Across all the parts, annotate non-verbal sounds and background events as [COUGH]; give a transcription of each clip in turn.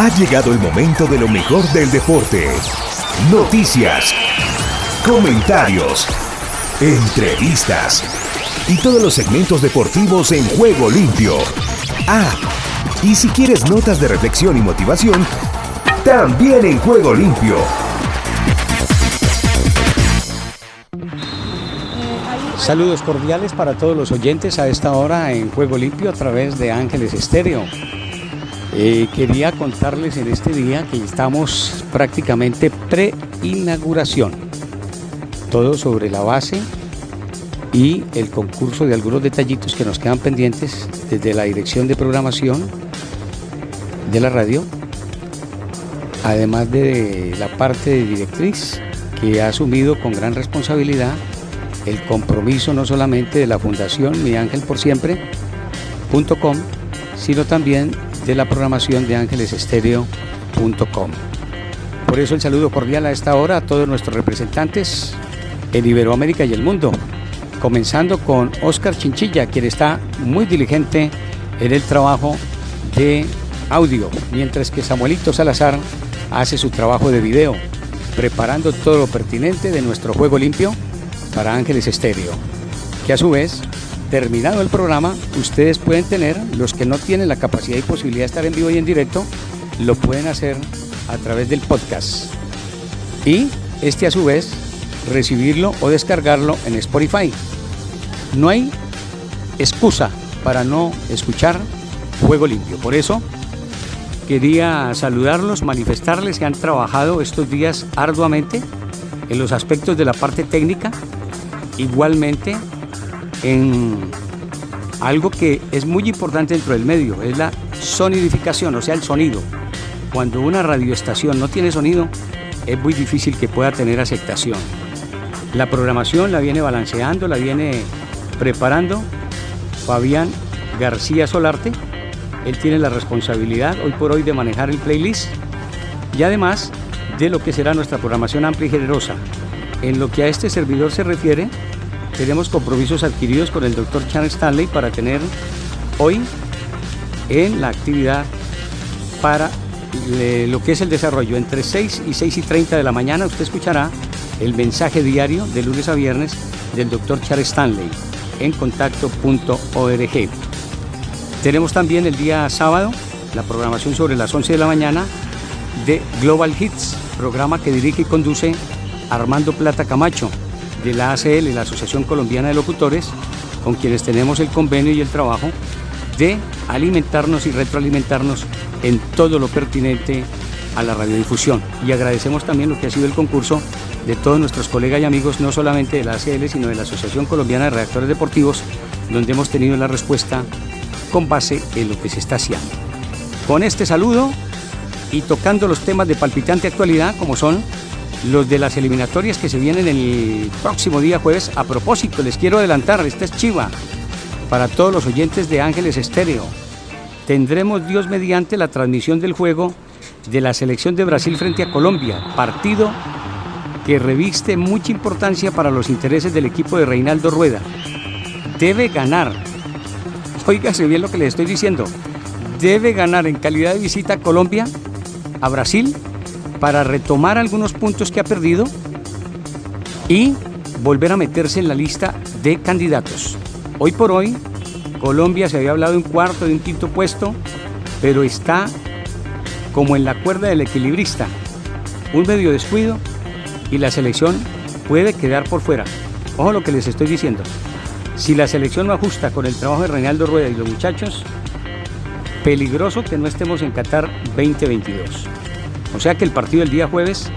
Ha llegado el momento de lo mejor del deporte. Noticias, comentarios, entrevistas y todos los segmentos deportivos en juego limpio. Ah, y si quieres notas de reflexión y motivación, también en juego limpio. Saludos cordiales para todos los oyentes a esta hora en Juego Limpio a través de Ángeles Estéreo. Eh, quería contarles en este día que estamos prácticamente pre-inauguración. Todo sobre la base y el concurso de algunos detallitos que nos quedan pendientes desde la dirección de programación de la radio, además de la parte de directriz que ha asumido con gran responsabilidad el compromiso no solamente de la Fundación Mi Ángel por Siempre.com, sino también de la programación de ángelesestéreo.com. Por eso el saludo cordial a esta hora a todos nuestros representantes en Iberoamérica y el mundo, comenzando con Oscar Chinchilla, quien está muy diligente en el trabajo de audio, mientras que Samuelito Salazar hace su trabajo de video, preparando todo lo pertinente de nuestro juego limpio para Ángeles Estéreo, que a su vez, terminado el programa, ustedes pueden tener, los que no tienen la capacidad y posibilidad de estar en vivo y en directo, lo pueden hacer a través del podcast. Y este a su vez, recibirlo o descargarlo en Spotify. No hay excusa para no escuchar Juego Limpio. Por eso, quería saludarlos, manifestarles que han trabajado estos días arduamente en los aspectos de la parte técnica igualmente en algo que es muy importante dentro del medio, es la sonidificación, o sea, el sonido. Cuando una radioestación no tiene sonido, es muy difícil que pueda tener aceptación. La programación la viene balanceando, la viene preparando Fabián García Solarte. Él tiene la responsabilidad hoy por hoy de manejar el playlist y además de lo que será nuestra programación amplia y generosa. En lo que a este servidor se refiere, tenemos compromisos adquiridos con el doctor Charles Stanley para tener hoy en la actividad para lo que es el desarrollo. Entre 6 y 6 y 30 de la mañana usted escuchará el mensaje diario de lunes a viernes del doctor Charles Stanley en contacto.org. Tenemos también el día sábado la programación sobre las 11 de la mañana de Global Hits, programa que dirige y conduce Armando Plata Camacho de la ACL, la Asociación Colombiana de Locutores, con quienes tenemos el convenio y el trabajo de alimentarnos y retroalimentarnos en todo lo pertinente a la radiodifusión. Y agradecemos también lo que ha sido el concurso de todos nuestros colegas y amigos, no solamente de la ACL, sino de la Asociación Colombiana de Redactores Deportivos, donde hemos tenido la respuesta con base en lo que se está haciendo. Con este saludo y tocando los temas de palpitante actualidad, como son los de las eliminatorias que se vienen el próximo día jueves. A propósito, les quiero adelantar, esta es Chiva, para todos los oyentes de Ángeles Estéreo. Tendremos Dios mediante la transmisión del juego de la selección de Brasil frente a Colombia, partido que reviste mucha importancia para los intereses del equipo de Reinaldo Rueda. Debe ganar, [LAUGHS] oígase bien lo que le estoy diciendo, debe ganar en calidad de visita a Colombia, a Brasil para retomar algunos puntos que ha perdido y volver a meterse en la lista de candidatos. Hoy por hoy, Colombia se había hablado de un cuarto, de un quinto puesto, pero está como en la cuerda del equilibrista. Un medio descuido y la selección puede quedar por fuera. Ojo lo que les estoy diciendo. Si la selección no ajusta con el trabajo de Reinaldo Rueda y los muchachos, peligroso que no estemos en Qatar 2022. O sea que el partido del día jueves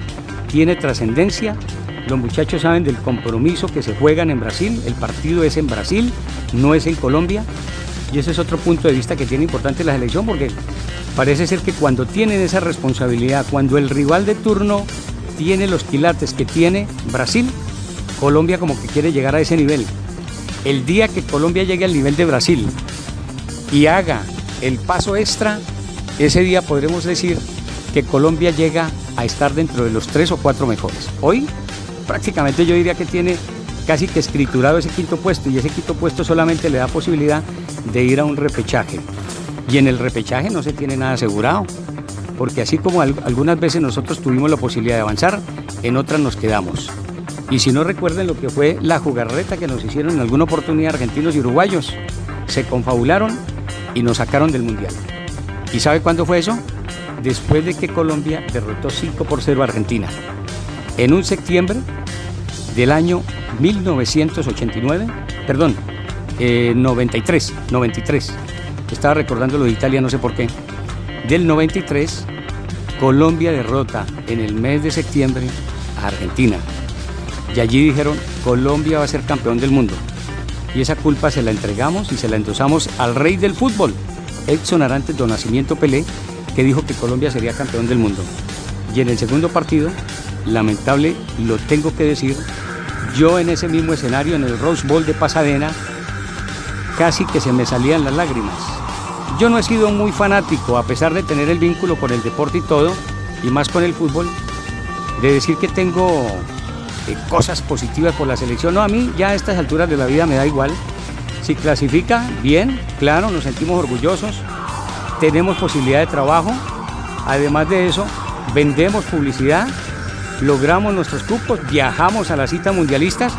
tiene trascendencia. Los muchachos saben del compromiso que se juegan en Brasil. El partido es en Brasil, no es en Colombia. Y ese es otro punto de vista que tiene importante la selección porque parece ser que cuando tienen esa responsabilidad, cuando el rival de turno tiene los quilates que tiene Brasil, Colombia como que quiere llegar a ese nivel. El día que Colombia llegue al nivel de Brasil y haga el paso extra, ese día podremos decir que Colombia llega a estar dentro de los tres o cuatro mejores. Hoy prácticamente yo diría que tiene casi que escriturado ese quinto puesto y ese quinto puesto solamente le da posibilidad de ir a un repechaje. Y en el repechaje no se tiene nada asegurado. porque así como algunas veces nosotros tuvimos la posibilidad de avanzar, en otras nos quedamos. Y si no recuerden lo que fue la jugarreta que nos hicieron en alguna oportunidad argentinos y uruguayos, se confabularon y nos sacaron del Mundial. ¿Y sabe cuándo fue eso? Después de que Colombia derrotó 5 por 0 a Argentina. En un septiembre del año 1989, perdón, 93, eh, 93. Estaba recordando lo de Italia, no sé por qué. Del 93, Colombia derrota en el mes de septiembre a Argentina. Y allí dijeron, Colombia va a ser campeón del mundo. Y esa culpa se la entregamos y se la endosamos al rey del fútbol, Edson Arantes do Nacimiento Pelé, que dijo que Colombia sería campeón del mundo. Y en el segundo partido, lamentable, lo tengo que decir, yo en ese mismo escenario, en el Rose Bowl de Pasadena, casi que se me salían las lágrimas. Yo no he sido muy fanático, a pesar de tener el vínculo con el deporte y todo, y más con el fútbol, de decir que tengo eh, cosas positivas por la selección. No, a mí ya a estas alturas de la vida me da igual. Si clasifica, bien, claro, nos sentimos orgullosos, tenemos posibilidad de trabajo. Además de eso, vendemos publicidad logramos nuestros cupos, viajamos a las citas mundialistas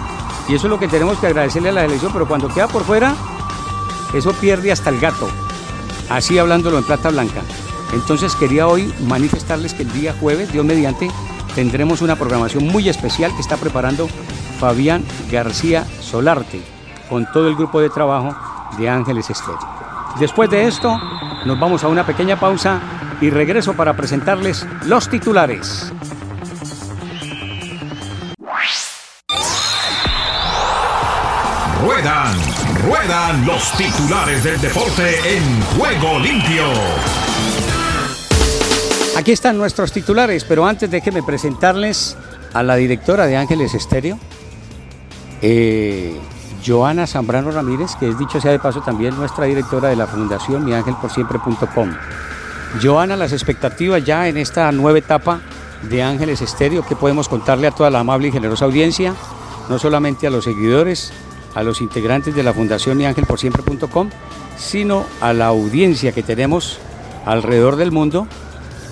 y eso es lo que tenemos que agradecerle a la selección, pero cuando queda por fuera, eso pierde hasta el gato, así hablándolo en plata blanca. Entonces quería hoy manifestarles que el día jueves, Dios mediante, tendremos una programación muy especial que está preparando Fabián García Solarte con todo el grupo de trabajo de Ángeles Estéreo. Después de esto, nos vamos a una pequeña pausa y regreso para presentarles los titulares. Ruedan, ruedan los titulares del deporte en juego limpio. Aquí están nuestros titulares, pero antes déjenme presentarles a la directora de Ángeles Estéreo, eh, Joana Zambrano Ramírez, que es dicho sea de paso también nuestra directora de la Fundación miangelporsiempre.com. Joana, las expectativas ya en esta nueva etapa de Ángeles Estéreo, que podemos contarle a toda la amable y generosa audiencia, no solamente a los seguidores, a los integrantes de la Fundación miangelporsiempre.com, sino a la audiencia que tenemos alrededor del mundo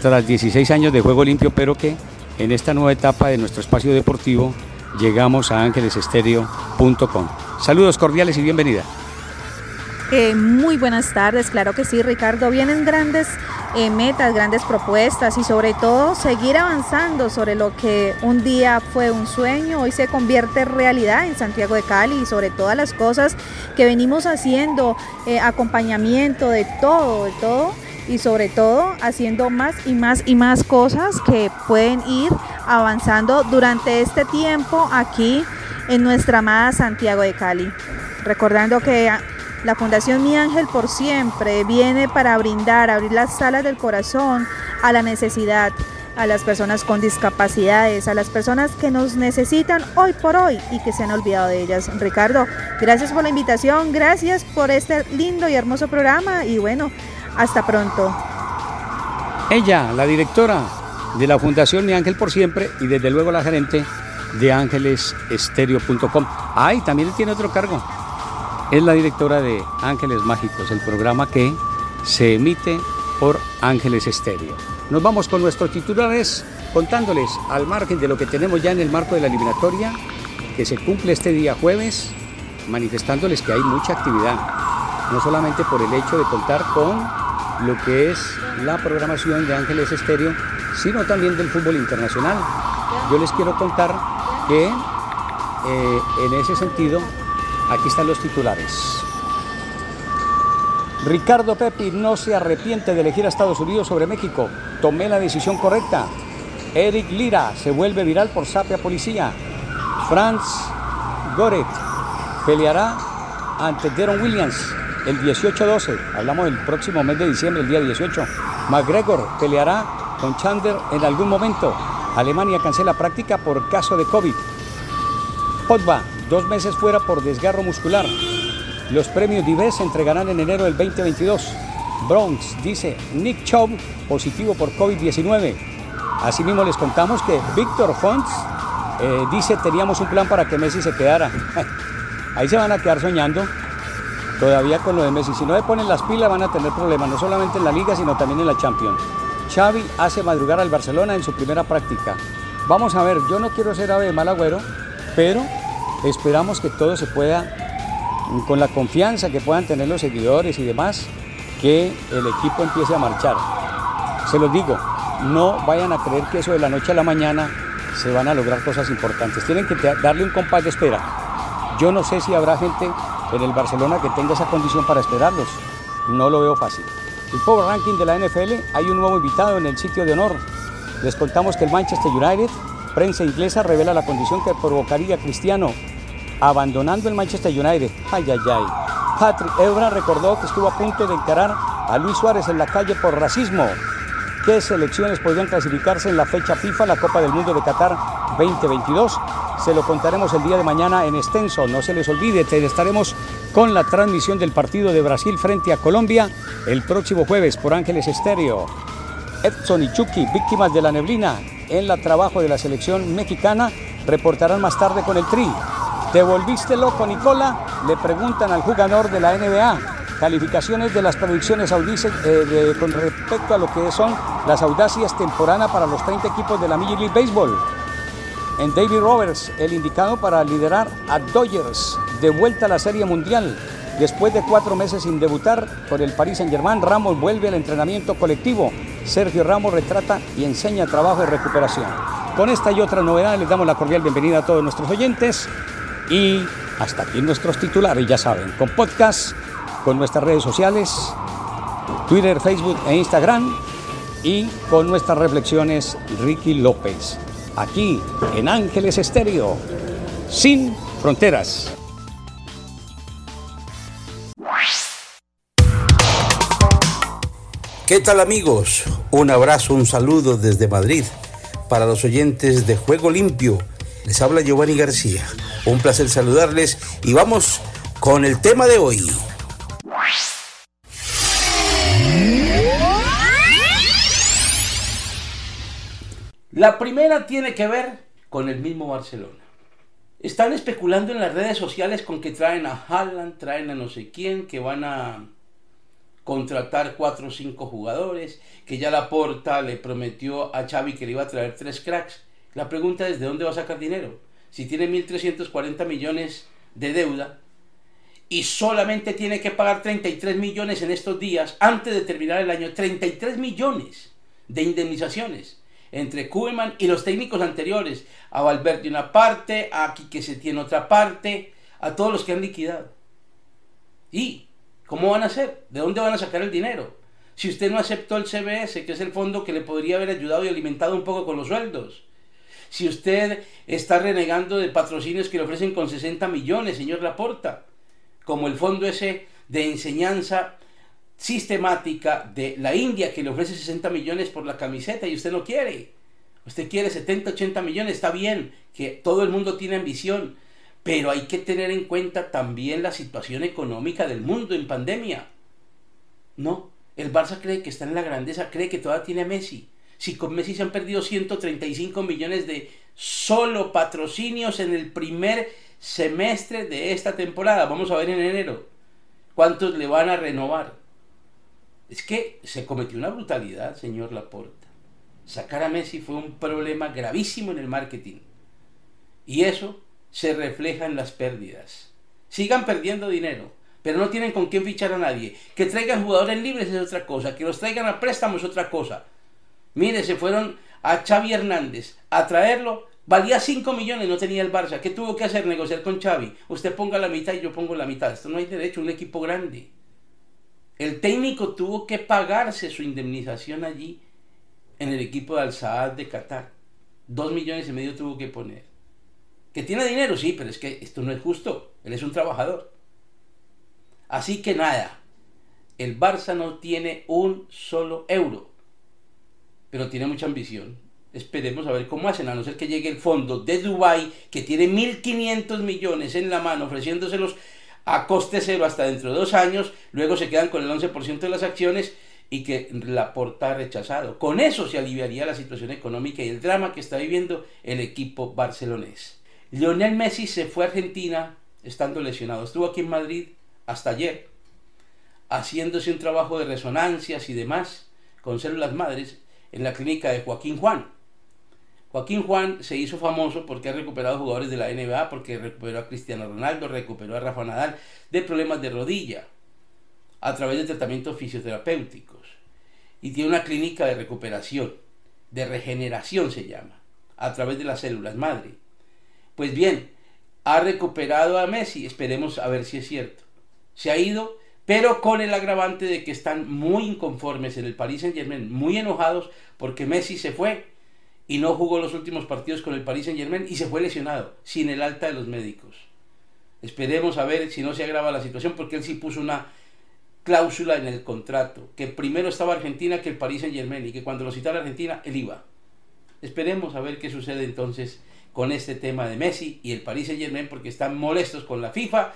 tras 16 años de juego limpio, pero que en esta nueva etapa de nuestro espacio deportivo llegamos a ángelesestéreo.com. Saludos cordiales y bienvenida. Eh, muy buenas tardes, claro que sí, Ricardo. Vienen grandes eh, metas, grandes propuestas y sobre todo seguir avanzando sobre lo que un día fue un sueño, hoy se convierte en realidad en Santiago de Cali y sobre todas las cosas que venimos haciendo, eh, acompañamiento de todo, de todo y sobre todo haciendo más y más y más cosas que pueden ir avanzando durante este tiempo aquí en nuestra amada Santiago de Cali. Recordando que la Fundación Mi Ángel por Siempre viene para brindar, abrir las salas del corazón a la necesidad, a las personas con discapacidades, a las personas que nos necesitan hoy por hoy y que se han olvidado de ellas. Ricardo, gracias por la invitación, gracias por este lindo y hermoso programa y bueno, hasta pronto. Ella, la directora de la Fundación Mi Ángel por Siempre y desde luego la gerente de ángelesestéreo.com. Ay, también tiene otro cargo es la directora de Ángeles Mágicos, el programa que se emite por Ángeles Estéreo. Nos vamos con nuestros titulares contándoles al margen de lo que tenemos ya en el marco de la eliminatoria, que se cumple este día jueves, manifestándoles que hay mucha actividad, no solamente por el hecho de contar con lo que es la programación de Ángeles Estéreo, sino también del fútbol internacional. Yo les quiero contar que eh, en ese sentido Aquí están los titulares. Ricardo Pepi no se arrepiente de elegir a Estados Unidos sobre México. Tomé la decisión correcta. Eric Lira se vuelve viral por sapia policía. Franz Goret peleará ante Deron Williams el 18-12. Hablamos del próximo mes de diciembre, el día 18. McGregor peleará con Chandler en algún momento. Alemania cancela práctica por caso de COVID. Potba dos meses fuera por desgarro muscular. Los premios Dives se entregarán en enero del 2022. Bronx dice Nick Chubb positivo por COVID-19. Asimismo les contamos que Víctor Fonts eh, dice teníamos un plan para que Messi se quedara. [LAUGHS] Ahí se van a quedar soñando todavía con lo de Messi. Si no le ponen las pilas van a tener problemas, no solamente en la liga, sino también en la Champions. Xavi hace madrugar al Barcelona en su primera práctica. Vamos a ver, yo no quiero ser ave de mal agüero, pero esperamos que todo se pueda, con la confianza que puedan tener los seguidores y demás, que el equipo empiece a marchar. Se los digo, no vayan a creer que eso de la noche a la mañana se van a lograr cosas importantes. Tienen que darle un compás de espera. Yo no sé si habrá gente en el Barcelona que tenga esa condición para esperarlos. No lo veo fácil. El Power Ranking de la NFL, hay un nuevo invitado en el sitio de honor. Les contamos que el Manchester United, prensa inglesa, revela la condición que provocaría Cristiano abandonando el Manchester United. Ay, ay, ay. Patrick Evra recordó que estuvo a punto de encarar a Luis Suárez en la calle por racismo qué selecciones podrían clasificarse en la fecha FIFA, la Copa del Mundo de Qatar 2022. Se lo contaremos el día de mañana en extenso. No se les olvide, estaremos con la transmisión del partido de Brasil frente a Colombia el próximo jueves por Ángeles Estéreo. Edson y Chucky, víctimas de la neblina en la trabajo de la selección mexicana, reportarán más tarde con el Tri. ¿Te volviste loco, Nicola? Le preguntan al jugador de la NBA calificaciones de las predicciones audices eh, con respecto a lo que son las audacias temporanas para los 30 equipos de la Major League Baseball. En David Roberts, el indicado para liderar a Dodgers de vuelta a la Serie Mundial. Después de cuatro meses sin debutar por el Paris Saint-Germain, Ramos vuelve al entrenamiento colectivo. Sergio Ramos retrata y enseña trabajo de recuperación. Con esta y otra novedad les damos la cordial bienvenida a todos nuestros oyentes y hasta aquí nuestros titulares, ya saben, con podcast con nuestras redes sociales, Twitter, Facebook e Instagram y con nuestras reflexiones Ricky López, aquí en Ángeles Estéreo, sin fronteras. ¿Qué tal amigos? Un abrazo, un saludo desde Madrid para los oyentes de Juego Limpio. Les habla Giovanni García. Un placer saludarles y vamos con el tema de hoy. La primera tiene que ver con el mismo Barcelona. Están especulando en las redes sociales con que traen a Haaland, traen a no sé quién, que van a contratar cuatro o cinco jugadores, que ya la Porta le prometió a Xavi que le iba a traer tres cracks. La pregunta es, ¿de dónde va a sacar dinero? Si tiene 1.340 millones de deuda y solamente tiene que pagar 33 millones en estos días, antes de terminar el año, 33 millones de indemnizaciones entre Koeman y los técnicos anteriores, a Valverde una parte, a Quique tiene otra parte, a todos los que han liquidado. ¿Y cómo van a hacer? ¿De dónde van a sacar el dinero? Si usted no aceptó el CBS, que es el fondo que le podría haber ayudado y alimentado un poco con los sueldos. Si usted está renegando de patrocinios que le ofrecen con 60 millones, señor Laporta, como el fondo ese de enseñanza sistemática de la India que le ofrece 60 millones por la camiseta y usted no quiere. Usted quiere 70, 80 millones, está bien, que todo el mundo tiene ambición, pero hay que tener en cuenta también la situación económica del mundo en pandemia. No, el Barça cree que está en la grandeza, cree que todavía tiene a Messi. Si con Messi se han perdido 135 millones de solo patrocinios en el primer semestre de esta temporada, vamos a ver en enero, ¿cuántos le van a renovar? Es que se cometió una brutalidad, señor Laporta. Sacar a Messi fue un problema gravísimo en el marketing. Y eso se refleja en las pérdidas. Sigan perdiendo dinero, pero no tienen con quién fichar a nadie. Que traigan jugadores libres es otra cosa, que los traigan a préstamos es otra cosa. Mire, se fueron a Xavi Hernández a traerlo, valía 5 millones, no tenía el Barça. ¿Qué tuvo que hacer? Negociar con Xavi. Usted ponga la mitad y yo pongo la mitad. Esto no hay derecho, un equipo grande. El técnico tuvo que pagarse su indemnización allí en el equipo de Al-Saad de Qatar. Dos millones y medio tuvo que poner. Que tiene dinero, sí, pero es que esto no es justo. Él es un trabajador. Así que nada, el Barça no tiene un solo euro, pero tiene mucha ambición. Esperemos a ver cómo hacen, a no ser que llegue el fondo de Dubai que tiene 1.500 millones en la mano ofreciéndoselos a coste cero hasta dentro de dos años, luego se quedan con el 11% de las acciones y que la porta rechazado. Con eso se aliviaría la situación económica y el drama que está viviendo el equipo barcelonés. Lionel Messi se fue a Argentina estando lesionado. Estuvo aquí en Madrid hasta ayer, haciéndose un trabajo de resonancias y demás con células madres. en la clínica de Joaquín Juan. Joaquín Juan se hizo famoso porque ha recuperado jugadores de la NBA, porque recuperó a Cristiano Ronaldo, recuperó a Rafa Nadal de problemas de rodilla a través de tratamientos fisioterapéuticos. Y tiene una clínica de recuperación, de regeneración se llama, a través de las células madre. Pues bien, ha recuperado a Messi, esperemos a ver si es cierto. Se ha ido, pero con el agravante de que están muy inconformes en el Paris Saint Germain, muy enojados porque Messi se fue y no jugó los últimos partidos con el Paris Saint Germain y se fue lesionado, sin el alta de los médicos. Esperemos a ver si no se agrava la situación, porque él sí puso una cláusula en el contrato, que primero estaba Argentina que el Paris Saint Germain y que cuando lo citara Argentina, él iba. Esperemos a ver qué sucede entonces con este tema de Messi y el Paris Saint Germain, porque están molestos con la FIFA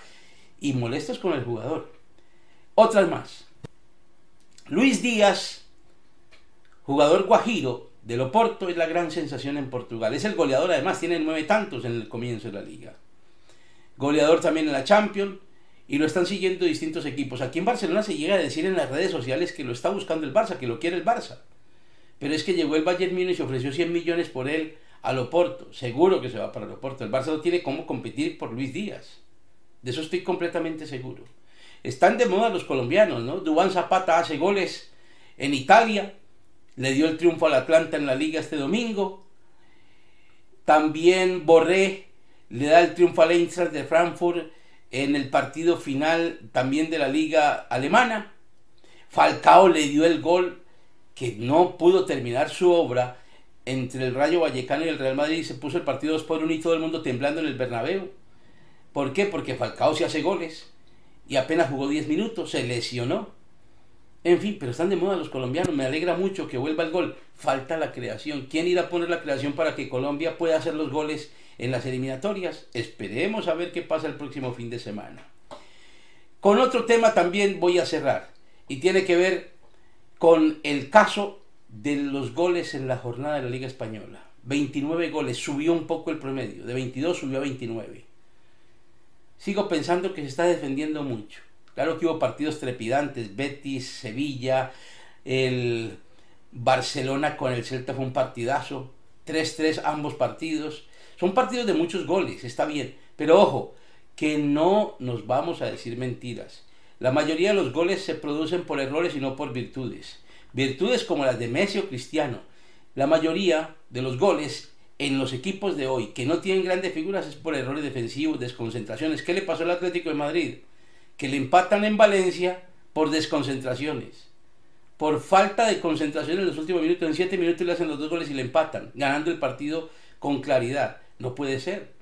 y molestos con el jugador. Otras más. Luis Díaz, jugador guajiro, del Oporto es la gran sensación en Portugal. Es el goleador, además, tiene nueve tantos en el comienzo de la liga. Goleador también en la Champions y lo están siguiendo distintos equipos. Aquí en Barcelona se llega a decir en las redes sociales que lo está buscando el Barça, que lo quiere el Barça. Pero es que llegó el Bayern Múnich y ofreció 100 millones por él al Oporto. Seguro que se va para el Oporto. El Barça tiene cómo competir por Luis Díaz. De eso estoy completamente seguro. Están de moda los colombianos, ¿no? Dubán Zapata hace goles en Italia, le dio el triunfo al Atlanta en la liga este domingo. También Borré le da el triunfo al Eintracht de Frankfurt en el partido final también de la liga alemana. Falcao le dio el gol que no pudo terminar su obra entre el Rayo Vallecano y el Real Madrid se puso el partido 2 por 1 y todo el mundo temblando en el Bernabéu. ¿Por qué? Porque Falcao se hace goles y apenas jugó 10 minutos, se lesionó en fin, pero están de moda los colombianos. Me alegra mucho que vuelva el gol. Falta la creación. ¿Quién irá a poner la creación para que Colombia pueda hacer los goles en las eliminatorias? Esperemos a ver qué pasa el próximo fin de semana. Con otro tema también voy a cerrar. Y tiene que ver con el caso de los goles en la jornada de la Liga Española. 29 goles, subió un poco el promedio. De 22 subió a 29. Sigo pensando que se está defendiendo mucho. Claro que hubo partidos trepidantes, Betis, Sevilla, el Barcelona con el Celta fue un partidazo, 3-3 ambos partidos. Son partidos de muchos goles, está bien, pero ojo, que no nos vamos a decir mentiras. La mayoría de los goles se producen por errores y no por virtudes. Virtudes como las de Messi o Cristiano. La mayoría de los goles en los equipos de hoy que no tienen grandes figuras es por errores defensivos, desconcentraciones. ¿Qué le pasó al Atlético de Madrid? que le empatan en Valencia por desconcentraciones. Por falta de concentración en los últimos minutos, en siete minutos le hacen los dos goles y le empatan, ganando el partido con claridad. No puede ser.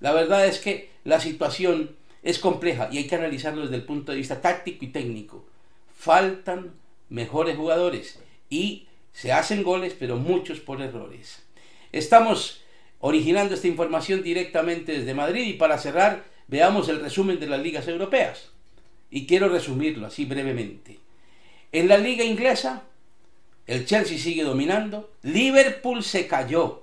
La verdad es que la situación es compleja y hay que analizarlo desde el punto de vista táctico y técnico. Faltan mejores jugadores y se hacen goles, pero muchos por errores. Estamos originando esta información directamente desde Madrid y para cerrar Veamos el resumen de las ligas europeas. Y quiero resumirlo así brevemente. En la liga inglesa, el Chelsea sigue dominando. Liverpool se cayó.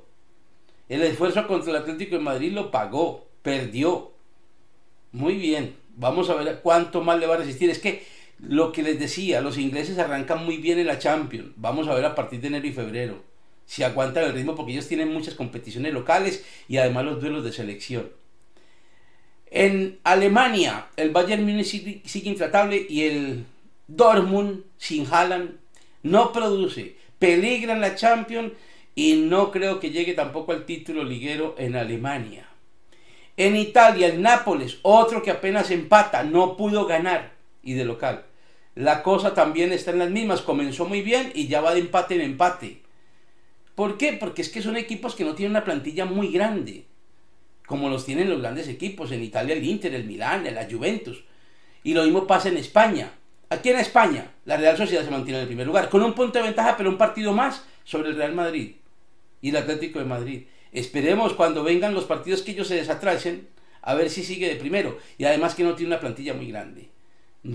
El esfuerzo contra el Atlético de Madrid lo pagó, perdió. Muy bien, vamos a ver cuánto más le va a resistir. Es que lo que les decía, los ingleses arrancan muy bien en la Champions. Vamos a ver a partir de enero y febrero si aguantan el ritmo porque ellos tienen muchas competiciones locales y además los duelos de selección. En Alemania, el Bayern Munich sigue, intratable y el Dortmund sin Haaland no produce. Peligra en la Champions y no creo que llegue tampoco al título liguero en Alemania. En Italia, el Nápoles, otro que apenas empata, no pudo ganar y de local. La cosa también está en las mismas, comenzó muy bien y ya va de empate en empate. ¿Por qué? Porque es que son equipos que no tienen una plantilla muy grande como los tienen los grandes equipos, en Italia el Inter, el Milán, la Juventus. Y lo mismo pasa en España. Aquí en España, la Real Sociedad se mantiene en el primer lugar, con un punto de ventaja, pero un partido más sobre el Real Madrid y el Atlético de Madrid. Esperemos cuando vengan los partidos que ellos se desatracen, a ver si sigue de primero. Y además que no tiene una plantilla muy grande.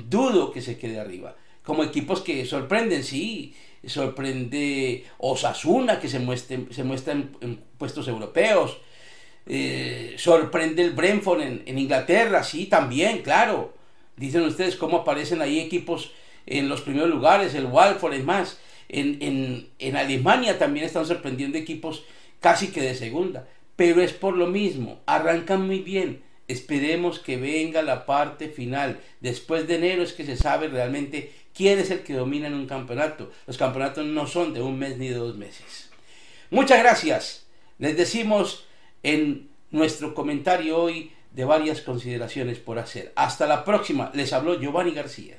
Dudo que se quede arriba. Como equipos que sorprenden, sí. Sorprende Osasuna, que se muestra, se muestra en puestos europeos eh, sorprende el Brentford en, Inglaterra, sí, también, claro. Dicen ustedes cómo aparecen ahí equipos en los primeros lugares, el Walford, es más. En, en Alemania también están sorprendiendo equipos casi que de segunda. Pero es por lo mismo, arrancan muy bien. Esperemos que venga la parte final. Después de enero es que se sabe realmente quién es el que domina en un campeonato. Los campeonatos no son de un mes ni de dos meses. Muchas gracias. Les decimos en nuestro comentario hoy de varias consideraciones por hacer. Hasta la próxima. Les habló Giovanni García.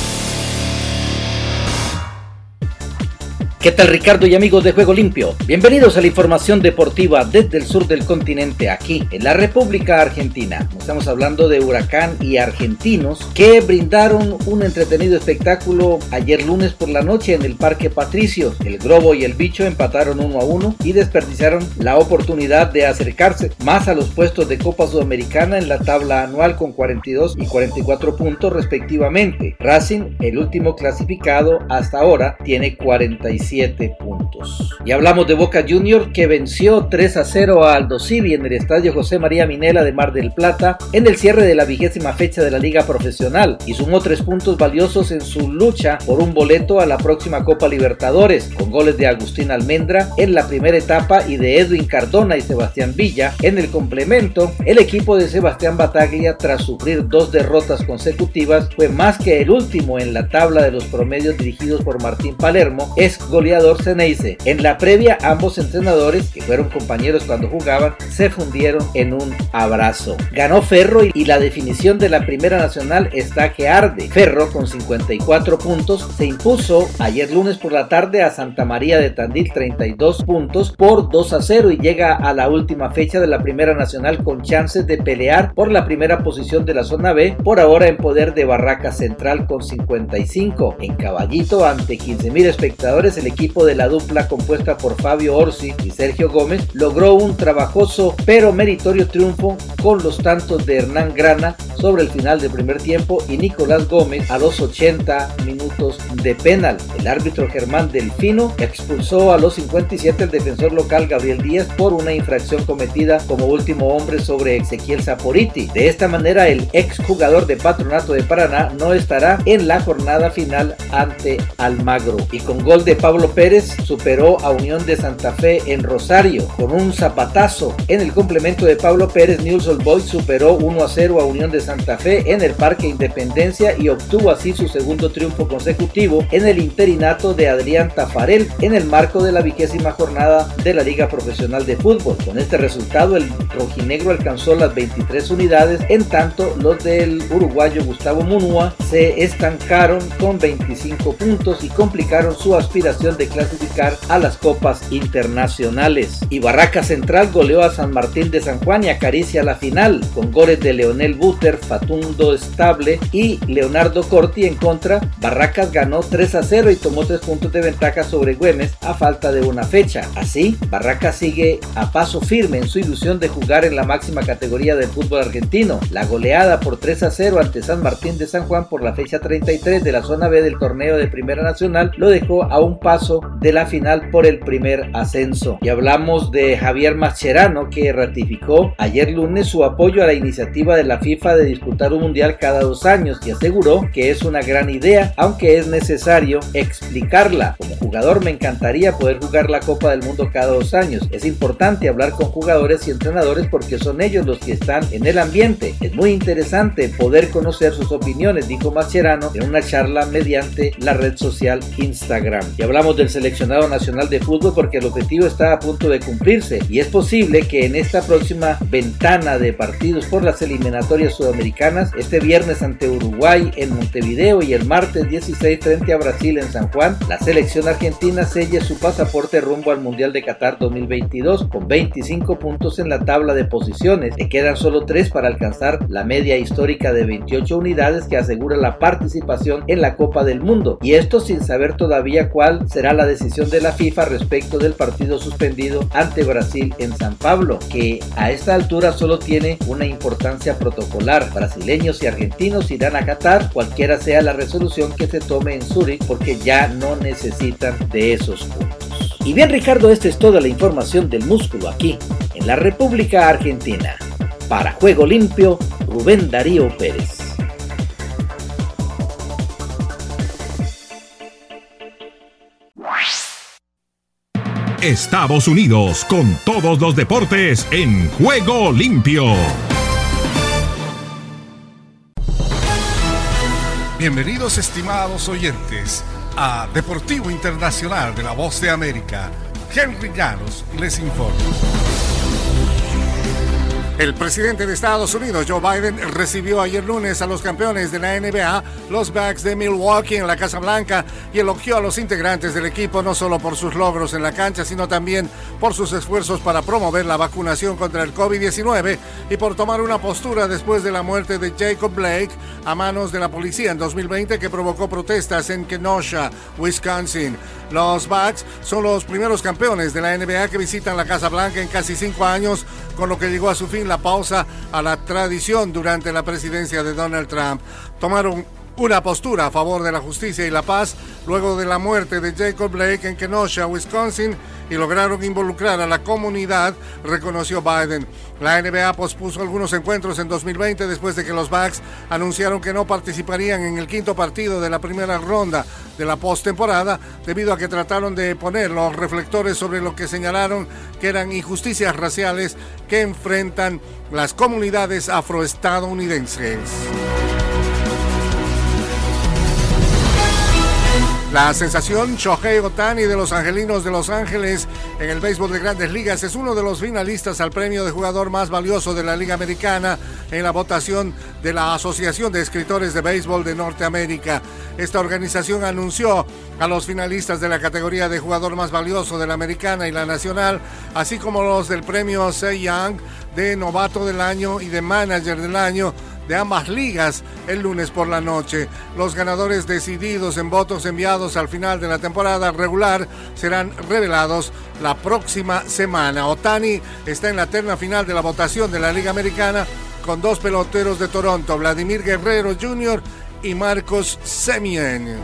¿Qué tal Ricardo y amigos de Juego Limpio? Bienvenidos a la información deportiva desde el sur del continente, aquí en la República Argentina. Estamos hablando de Huracán y Argentinos que brindaron un entretenido espectáculo ayer lunes por la noche en el Parque Patricio. El Globo y el Bicho empataron uno a uno y desperdiciaron la oportunidad de acercarse más a los puestos de Copa Sudamericana en la tabla anual con 42 y 44 puntos respectivamente. Racing, el último clasificado hasta ahora, tiene 45 puntos. Y hablamos de Boca Junior que venció 3 a 0 a Aldo Civi en el estadio José María Minela de Mar del Plata en el cierre de la vigésima fecha de la Liga Profesional y sumó tres puntos valiosos en su lucha por un boleto a la próxima Copa Libertadores, con goles de Agustín Almendra en la primera etapa y de Edwin Cardona y Sebastián Villa en el complemento. El equipo de Sebastián Bataglia, tras sufrir dos derrotas consecutivas, fue más que el último en la tabla de los promedios dirigidos por Martín Palermo, es goleador Ceneice. En la previa, ambos entrenadores, que fueron compañeros cuando jugaban, se fundieron en un abrazo. Ganó Ferro y la definición de la Primera Nacional está que arde. Ferro, con 54 puntos, se impuso ayer lunes por la tarde a Santa María de Tandil 32 puntos por 2 a 0 y llega a la última fecha de la Primera Nacional con chances de pelear por la primera posición de la zona B, por ahora en poder de Barraca Central con 55. En Caballito, ante 15.000 espectadores, el equipo de la dupla compuesta por Fabio Orsi y Sergio Gómez logró un trabajoso pero meritorio triunfo con los tantos de Hernán Grana sobre el final del primer tiempo y Nicolás Gómez a los 80 minutos de penal. El árbitro Germán Delfino expulsó a los 57 el defensor local Gabriel Díaz por una infracción cometida como último hombre sobre Ezequiel Zaporiti. De esta manera el exjugador de Patronato de Paraná no estará en la jornada final ante Almagro. Y con gol de Pablo Pérez superó a Unión de Santa Fe en Rosario con un zapatazo. En el complemento de Pablo Pérez, Newell's Old Boys superó 1 a 0 a Unión de Santa Fe en el Parque Independencia y obtuvo así su segundo triunfo consecutivo en el interinato de Adrián Tafarel en el marco de la vigésima jornada de la Liga Profesional de Fútbol. Con este resultado, el rojinegro alcanzó las 23 unidades, en tanto los del uruguayo Gustavo Munúa se estancaron con 25 puntos y complicaron su aspiración de clasificar a las copas internacionales. Y Barraca Central goleó a San Martín de San Juan y acaricia la final con goles de Leonel Buter, Fatundo Estable y Leonardo Corti en contra. Barracas ganó 3 a 0 y tomó 3 puntos de ventaja sobre Güemes a falta de una fecha. Así, Barracas sigue a paso firme en su ilusión de jugar en la máxima categoría del fútbol argentino. La goleada por 3 a 0 ante San Martín de San Juan por la fecha 33 de la zona B del torneo de Primera Nacional lo dejó a un paso de la final por el primer ascenso. Y hablamos de Javier Mascherano que ratificó ayer lunes su apoyo a la iniciativa de la FIFA de disputar un mundial cada dos años y aseguró que es una gran idea, aunque es necesario explicarla. Como jugador me encantaría poder jugar la Copa del Mundo cada dos años. Es importante hablar con jugadores y entrenadores porque son ellos los que están en el ambiente. Es muy interesante poder conocer sus opiniones, dijo Mascherano en una charla mediante la red social Instagram. Y hablamos del seleccionado nacional de fútbol porque el objetivo está a punto de cumplirse y es posible que en esta próxima ventana de partidos por las eliminatorias sudamericanas, este viernes ante Uruguay en Montevideo y el martes 16 frente a Brasil en San Juan, la selección argentina selle su pasaporte rumbo al Mundial de Qatar 2022 con 25 puntos en la tabla de posiciones. Le quedan solo 3 para alcanzar la media histórica de 28 unidades que asegura la participación en la Copa del Mundo y esto sin saber todavía cuál será la decisión de la FIFA respecto del partido suspendido ante Brasil en San Pablo, que a esta altura solo tiene una importancia protocolar. Brasileños y argentinos irán a Qatar, cualquiera sea la resolución que se tome en Zurich, porque ya no necesitan de esos puntos. Y bien Ricardo, esta es toda la información del músculo aquí, en la República Argentina. Para Juego Limpio, Rubén Darío Pérez. Estados Unidos con todos los deportes en Juego Limpio. Bienvenidos estimados oyentes a Deportivo Internacional de la Voz de América. Henry Llanos les informa. El presidente de Estados Unidos, Joe Biden, recibió ayer lunes a los campeones de la NBA, los Bucks de Milwaukee, en la Casa Blanca y elogió a los integrantes del equipo no solo por sus logros en la cancha, sino también por sus esfuerzos para promover la vacunación contra el COVID-19 y por tomar una postura después de la muerte de Jacob Blake a manos de la policía en 2020 que provocó protestas en Kenosha, Wisconsin. Los Bucks son los primeros campeones de la NBA que visitan la Casa Blanca en casi cinco años, con lo que llegó a su fin la pausa a la tradición durante la presidencia de Donald Trump. Tomaron una postura a favor de la justicia y la paz luego de la muerte de Jacob Blake en Kenosha, Wisconsin, y lograron involucrar a la comunidad, reconoció Biden. La NBA pospuso algunos encuentros en 2020 después de que los Bucks anunciaron que no participarían en el quinto partido de la primera ronda de la postemporada debido a que trataron de poner los reflectores sobre lo que señalaron que eran injusticias raciales que enfrentan las comunidades afroestadounidenses. La sensación Shohei Otani de los Angelinos de Los Ángeles en el béisbol de grandes ligas es uno de los finalistas al premio de jugador más valioso de la Liga Americana en la votación de la Asociación de Escritores de Béisbol de Norteamérica. Esta organización anunció a los finalistas de la categoría de jugador más valioso de la Americana y la Nacional, así como los del premio Cy Young de Novato del Año y de Manager del Año de ambas ligas el lunes por la noche. Los ganadores decididos en votos enviados al final de la temporada regular serán revelados la próxima semana. Otani está en la terna final de la votación de la Liga Americana con dos peloteros de Toronto, Vladimir Guerrero Jr. y Marcos Semien.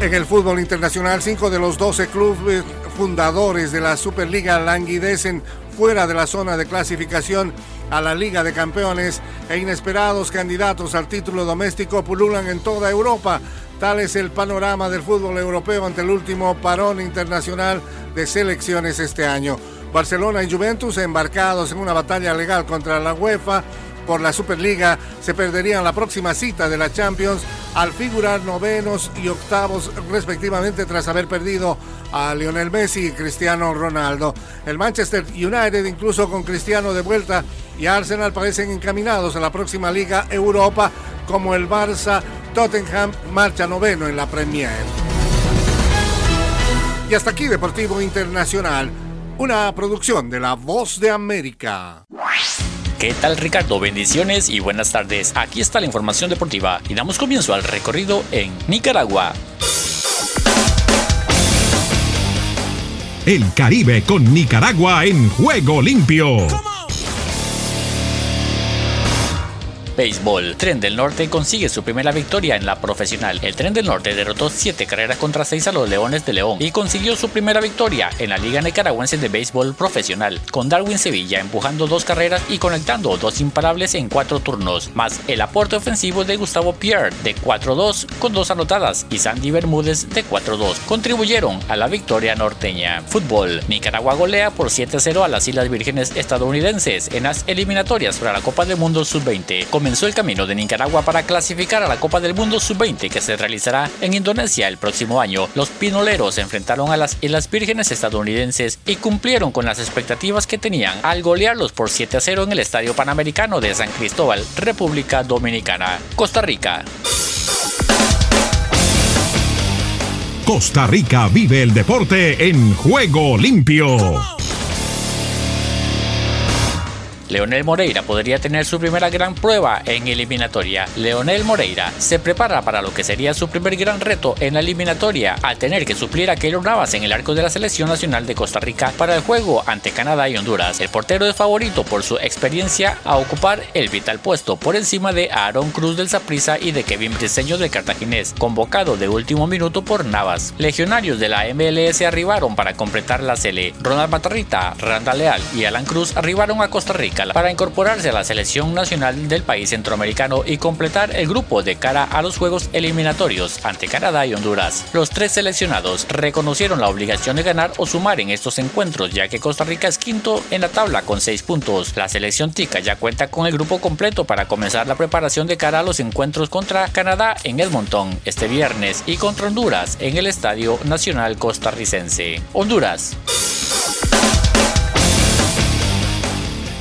En el fútbol internacional, cinco de los 12 clubes fundadores de la Superliga languidecen fuera de la zona de clasificación a la Liga de Campeones e inesperados candidatos al título doméstico pululan en toda Europa. Tal es el panorama del fútbol europeo ante el último parón internacional de selecciones este año. Barcelona y Juventus embarcados en una batalla legal contra la UEFA por la Superliga se perderían la próxima cita de la Champions al figurar novenos y octavos respectivamente tras haber perdido a Lionel Messi y Cristiano Ronaldo. El Manchester United incluso con Cristiano de vuelta y Arsenal parecen encaminados a la próxima Liga Europa como el Barça Tottenham marcha noveno en la Premier. Y hasta aquí Deportivo Internacional, una producción de La Voz de América. ¿Qué tal Ricardo? Bendiciones y buenas tardes. Aquí está la información deportiva y damos comienzo al recorrido en Nicaragua. El Caribe con Nicaragua en juego limpio. Béisbol. Tren del Norte consigue su primera victoria en la profesional. El Tren del Norte derrotó 7 carreras contra 6 a los Leones de León y consiguió su primera victoria en la Liga Nicaragüense de Béisbol Profesional, con Darwin Sevilla empujando dos carreras y conectando dos imparables en cuatro turnos, más el aporte ofensivo de Gustavo Pierre de 4-2 con dos anotadas y Sandy Bermúdez de 4-2 contribuyeron a la victoria norteña. Fútbol. Nicaragua golea por 7-0 a las Islas Vírgenes estadounidenses en las eliminatorias para la Copa del Mundo Sub-20 comenzó el camino de Nicaragua para clasificar a la Copa del Mundo Sub-20 que se realizará en Indonesia el próximo año. Los pinoleros enfrentaron a las Islas Vírgenes estadounidenses y cumplieron con las expectativas que tenían al golearlos por 7 a 0 en el Estadio Panamericano de San Cristóbal, República Dominicana. Costa Rica. Costa Rica vive el deporte en juego limpio. Leonel Moreira podría tener su primera gran prueba en eliminatoria. Leonel Moreira se prepara para lo que sería su primer gran reto en la eliminatoria al tener que suplir a Keylor Navas en el arco de la selección nacional de Costa Rica para el juego ante Canadá y Honduras. El portero es favorito por su experiencia a ocupar el vital puesto por encima de Aaron Cruz del Saprissa y de Kevin Briseño del Cartaginés, convocado de último minuto por Navas. Legionarios de la MLS arribaron para completar la Cele. Ronald Matarrita, Randa Leal y Alan Cruz arribaron a Costa Rica para incorporarse a la selección nacional del país centroamericano y completar el grupo de cara a los juegos eliminatorios ante Canadá y Honduras. Los tres seleccionados reconocieron la obligación de ganar o sumar en estos encuentros, ya que Costa Rica es quinto en la tabla con seis puntos. La selección tica ya cuenta con el grupo completo para comenzar la preparación de cara a los encuentros contra Canadá en Edmonton este viernes y contra Honduras en el Estadio Nacional Costarricense. Honduras.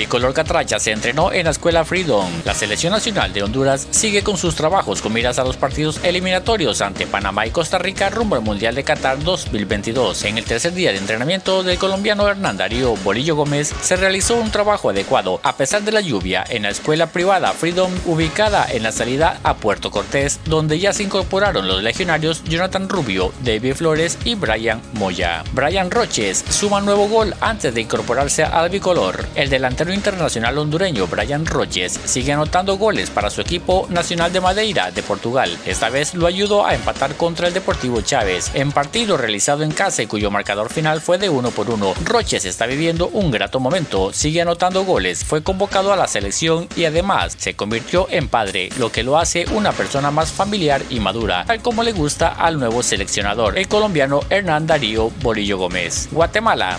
Bicolor Catracha se entrenó en la escuela Freedom. La selección nacional de Honduras sigue con sus trabajos con miras a los partidos eliminatorios ante Panamá y Costa Rica rumbo al Mundial de Qatar 2022. En el tercer día de entrenamiento del colombiano Hernán Darío Bolillo Gómez se realizó un trabajo adecuado a pesar de la lluvia en la escuela privada Freedom ubicada en la salida a Puerto Cortés donde ya se incorporaron los legionarios Jonathan Rubio, David Flores y Brian Moya. Brian Roches suma nuevo gol antes de incorporarse al bicolor. El delantero internacional hondureño Brian Roches sigue anotando goles para su equipo nacional de Madeira de Portugal. Esta vez lo ayudó a empatar contra el Deportivo Chávez en partido realizado en casa y cuyo marcador final fue de uno por uno. Roches está viviendo un grato momento, sigue anotando goles, fue convocado a la selección y además se convirtió en padre, lo que lo hace una persona más familiar y madura, tal como le gusta al nuevo seleccionador, el colombiano Hernán Darío Borillo Gómez. Guatemala.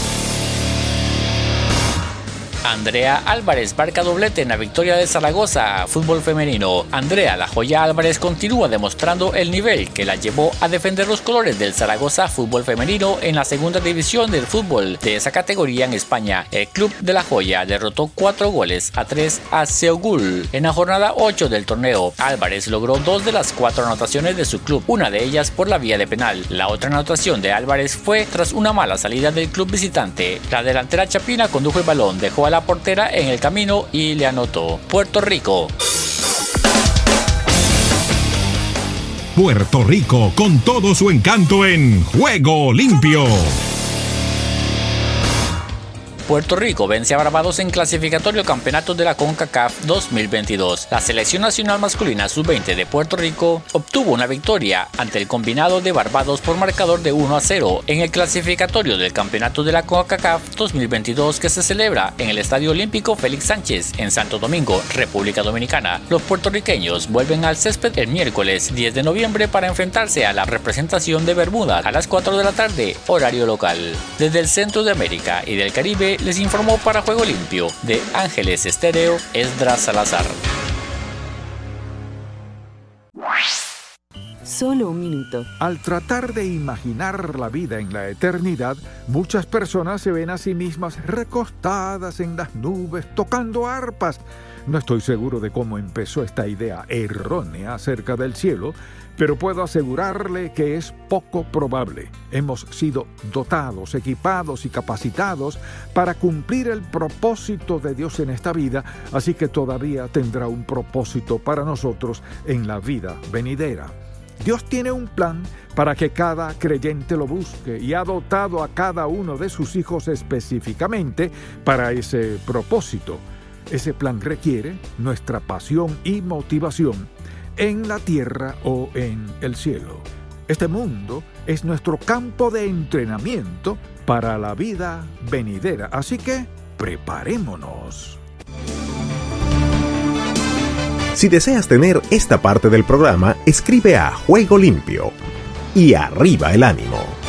Andrea Álvarez marca doblete en la victoria de Zaragoza, fútbol femenino. Andrea La Joya Álvarez continúa demostrando el nivel que la llevó a defender los colores del Zaragoza fútbol femenino en la segunda división del fútbol de esa categoría en España. El club de La Joya derrotó 4 goles a 3 a Seogul en la jornada 8 del torneo. Álvarez logró dos de las cuatro anotaciones de su club, una de ellas por la vía de penal. La otra anotación de Álvarez fue tras una mala salida del club visitante. La delantera chapina condujo el balón, dejó a la portera en el camino y le anotó. Puerto Rico. Puerto Rico con todo su encanto en Juego Limpio. Puerto Rico vence a Barbados en clasificatorio campeonato de la CONCACAF 2022. La selección nacional masculina sub-20 de Puerto Rico obtuvo una victoria ante el combinado de Barbados por marcador de 1 a 0 en el clasificatorio del campeonato de la CONCACAF 2022 que se celebra en el Estadio Olímpico Félix Sánchez en Santo Domingo, República Dominicana. Los puertorriqueños vuelven al césped el miércoles 10 de noviembre para enfrentarse a la representación de Bermuda a las 4 de la tarde, horario local. Desde el centro de América y del Caribe les informó para Juego Limpio de Ángeles Estéreo Esdras Salazar. Solo un minuto. Al tratar de imaginar la vida en la eternidad, muchas personas se ven a sí mismas recostadas en las nubes, tocando arpas. No estoy seguro de cómo empezó esta idea errónea acerca del cielo, pero puedo asegurarle que es poco probable. Hemos sido dotados, equipados y capacitados para cumplir el propósito de Dios en esta vida, así que todavía tendrá un propósito para nosotros en la vida venidera. Dios tiene un plan para que cada creyente lo busque y ha dotado a cada uno de sus hijos específicamente para ese propósito. Ese plan requiere nuestra pasión y motivación en la tierra o en el cielo. Este mundo es nuestro campo de entrenamiento para la vida venidera, así que preparémonos. Si deseas tener esta parte del programa, escribe a Juego Limpio y arriba el ánimo.